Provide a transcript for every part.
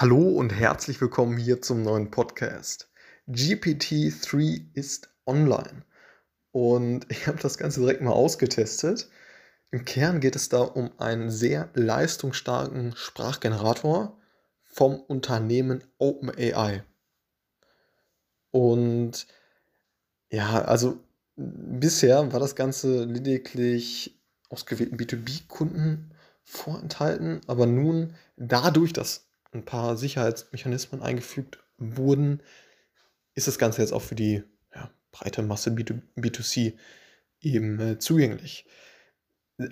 Hallo und herzlich willkommen hier zum neuen Podcast. GPT-3 ist online und ich habe das Ganze direkt mal ausgetestet. Im Kern geht es da um einen sehr leistungsstarken Sprachgenerator vom Unternehmen OpenAI. Und ja, also bisher war das Ganze lediglich ausgewählten B2B-Kunden vorenthalten, aber nun dadurch, dass ein paar Sicherheitsmechanismen eingefügt wurden, ist das Ganze jetzt auch für die ja, breite Masse B2, c eben äh, zugänglich.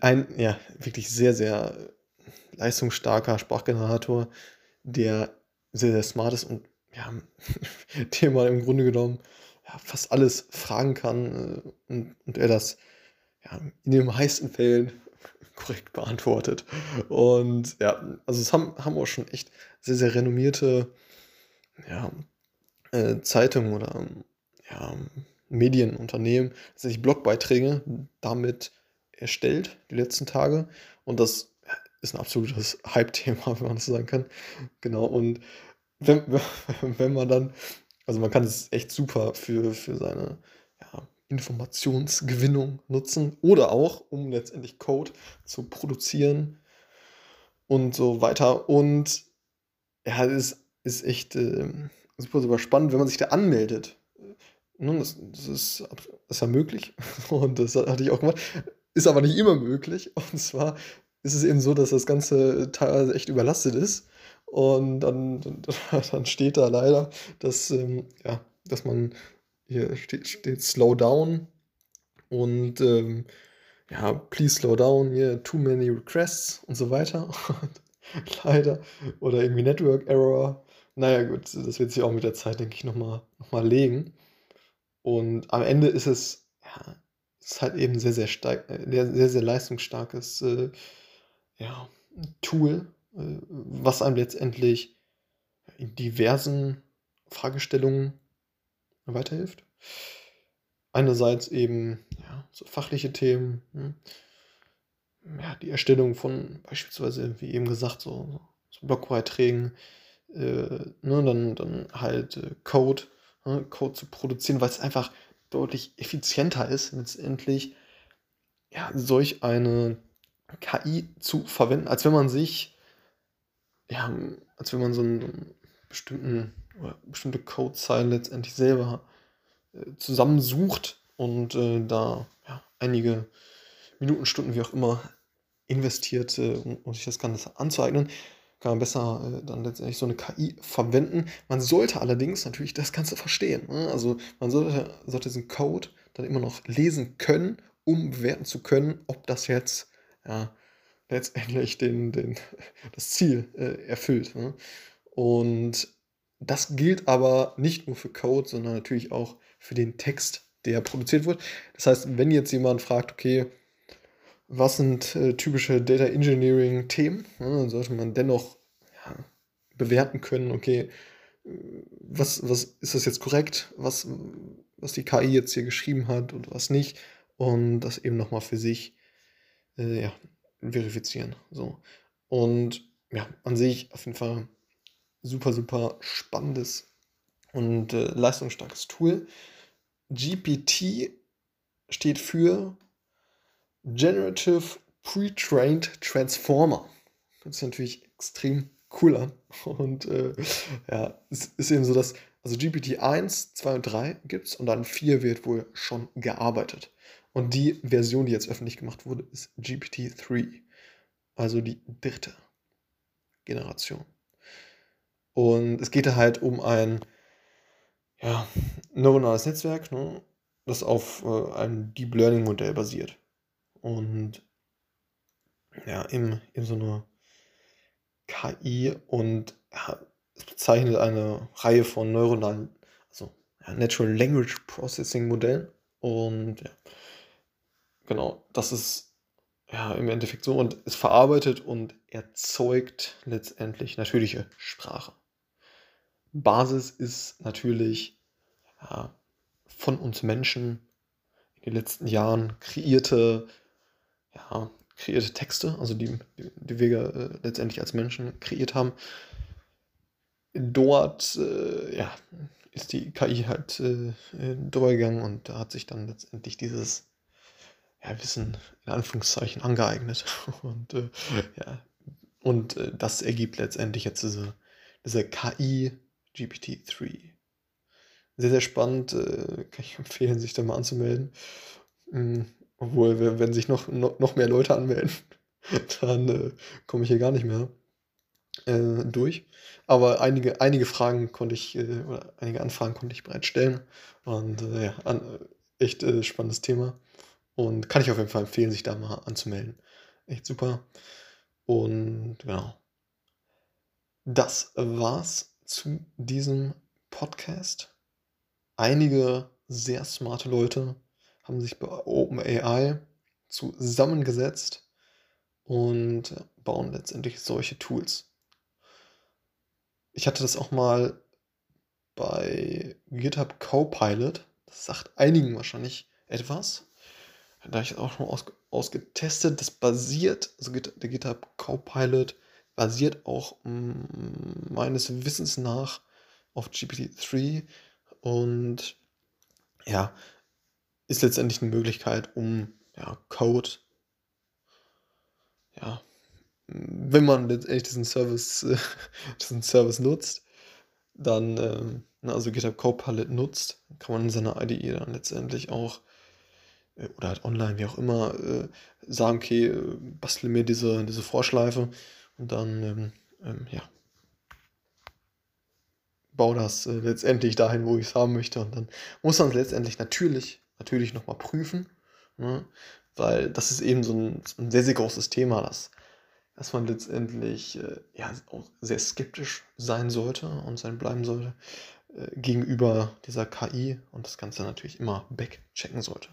Ein ja, wirklich sehr, sehr leistungsstarker Sprachgenerator, der sehr, sehr smart ist und ja, dem man im Grunde genommen ja, fast alles fragen kann äh, und, und er das ja, in den meisten Fällen korrekt beantwortet. Und ja, also es haben, haben auch schon echt sehr, sehr renommierte ja, äh, Zeitungen oder ja, Medienunternehmen, sich Blogbeiträge damit erstellt, die letzten Tage. Und das ist ein absolutes Hype-Thema, wenn man das sagen kann. Genau, und wenn, wenn man dann, also man kann es echt super für, für seine ja, Informationsgewinnung nutzen oder auch, um letztendlich Code zu produzieren und so weiter. Und ja, es ist echt äh, super, super spannend, wenn man sich da anmeldet. Nun, das, das, ist, das ist ja möglich und das hatte ich auch gemacht. Ist aber nicht immer möglich. Und zwar ist es eben so, dass das Ganze teilweise echt überlastet ist. Und dann, dann steht da leider, dass, ähm, ja, dass man hier steht, steht Slow Down und ähm, ja, please slow down, hier, too many requests und so weiter. Leider. Oder irgendwie Network Error. Naja, gut, das wird sich auch mit der Zeit, denke ich, nochmal noch mal legen. Und am Ende ist es, ja, ist halt eben sehr, sehr stark, äh, sehr, sehr leistungsstarkes äh, ja, Tool, äh, was einem letztendlich in diversen Fragestellungen weiterhilft. Einerseits eben ja, so fachliche Themen, hm. ja, die Erstellung von beispielsweise, wie eben gesagt, so, so Blogbeiträgen, äh, ne, dann, dann halt äh, Code, ne, Code zu produzieren, weil es einfach deutlich effizienter ist, letztendlich ja, solch eine KI zu verwenden, als wenn man sich, ja, als wenn man so einen bestimmten oder bestimmte Codezeilen letztendlich selber äh, zusammensucht und äh, da ja, einige Minuten, Stunden, wie auch immer, investiert, äh, um, um, sich das Ganze anzueignen, kann man besser äh, dann letztendlich so eine KI verwenden. Man sollte allerdings natürlich das Ganze verstehen. Ne? Also man sollte, sollte diesen Code dann immer noch lesen können, um bewerten zu können, ob das jetzt ja, letztendlich den, den, das Ziel äh, erfüllt. Ne? Und das gilt aber nicht nur für Code, sondern natürlich auch für den Text, der produziert wird. Das heißt, wenn jetzt jemand fragt, okay, was sind äh, typische Data Engineering Themen, ja, dann sollte man dennoch ja, bewerten können, okay, was, was ist das jetzt korrekt, was, was die KI jetzt hier geschrieben hat und was nicht und das eben nochmal für sich äh, ja, verifizieren. So. Und ja, an sich auf jeden Fall super, super spannendes und äh, leistungsstarkes Tool. GPT steht für Generative Pre-Trained Transformer. Das ist natürlich extrem cool. Und äh, ja, es ist eben so, dass also GPT 1, 2 und 3 gibt es und dann 4 wird wohl schon gearbeitet. Und die Version, die jetzt öffentlich gemacht wurde, ist GPT 3. Also die dritte Generation. Und es geht halt um ein ja, neuronales Netzwerk, ne, das auf äh, einem Deep Learning Modell basiert. Und ja, in, in so einer KI und ja, es bezeichnet eine Reihe von neuronalen, also ja, Natural Language Processing Modellen. Und ja, genau, das ist ja im Endeffekt so und es verarbeitet und erzeugt letztendlich natürliche Sprache. Basis ist natürlich ja, von uns Menschen in den letzten Jahren kreierte, ja, kreierte Texte, also die, die, wir äh, letztendlich als Menschen kreiert haben. dort, äh, ja, ist die KI halt äh, drüber gegangen und da hat sich dann letztendlich dieses ja, Wissen in Anführungszeichen angeeignet. Und äh, ja, und äh, das ergibt letztendlich jetzt diese, diese KI GPT-3. Sehr, sehr spannend, äh, kann ich empfehlen, sich da mal anzumelden. Mhm. Obwohl, wenn sich noch, noch, noch mehr Leute anmelden, dann äh, komme ich hier gar nicht mehr äh, durch. Aber einige, einige Fragen konnte ich, äh, oder einige Anfragen konnte ich bereits stellen. Und äh, ja, an, echt äh, spannendes Thema. Und kann ich auf jeden Fall empfehlen, sich da mal anzumelden. Echt super. Und genau. Das war's zu diesem Podcast. Einige sehr smarte Leute haben sich bei OpenAI zusammengesetzt und bauen letztendlich solche Tools. Ich hatte das auch mal bei GitHub Copilot. Das sagt einigen wahrscheinlich etwas. Da habe ich auch schon aus, ausgetestet. Das basiert, also der GitHub Copilot basiert auch mm, meines Wissens nach auf GPT-3 und ja, ist letztendlich eine Möglichkeit, um ja, Code, ja, wenn man letztendlich diesen Service, diesen Service nutzt, dann, ähm, also GitHub Copilot nutzt, kann man in seiner IDE dann letztendlich auch äh, oder halt online, wie auch immer, äh, sagen, okay, äh, bastle mir diese, diese Vorschleife dann, ähm, ähm, ja, baue das äh, letztendlich dahin, wo ich es haben möchte. Und dann muss man es letztendlich natürlich, natürlich nochmal prüfen, ne? weil das ist eben so ein, ein, sehr, sehr großes Thema, das, dass man letztendlich äh, ja, auch sehr skeptisch sein sollte und sein bleiben sollte äh, gegenüber dieser KI und das Ganze natürlich immer backchecken sollte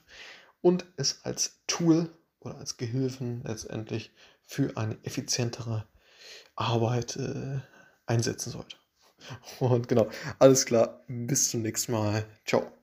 und es als Tool oder als Gehilfen letztendlich für eine effizientere Arbeit äh, einsetzen sollte. Und genau, alles klar, bis zum nächsten Mal. Ciao.